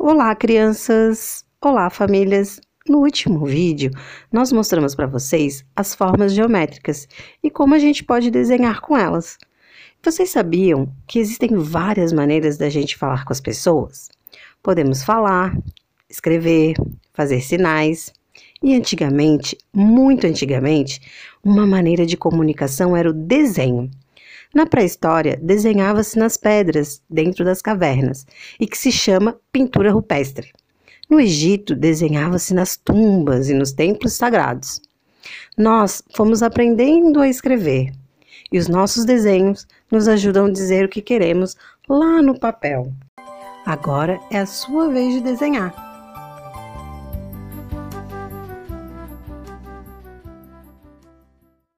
Olá, crianças! Olá, famílias! No último vídeo, nós mostramos para vocês as formas geométricas e como a gente pode desenhar com elas. Vocês sabiam que existem várias maneiras da gente falar com as pessoas? Podemos falar, escrever, fazer sinais. E antigamente, muito antigamente, uma maneira de comunicação era o desenho. Na pré-história, desenhava-se nas pedras, dentro das cavernas, e que se chama pintura rupestre. No Egito, desenhava-se nas tumbas e nos templos sagrados. Nós fomos aprendendo a escrever, e os nossos desenhos nos ajudam a dizer o que queremos lá no papel. Agora é a sua vez de desenhar.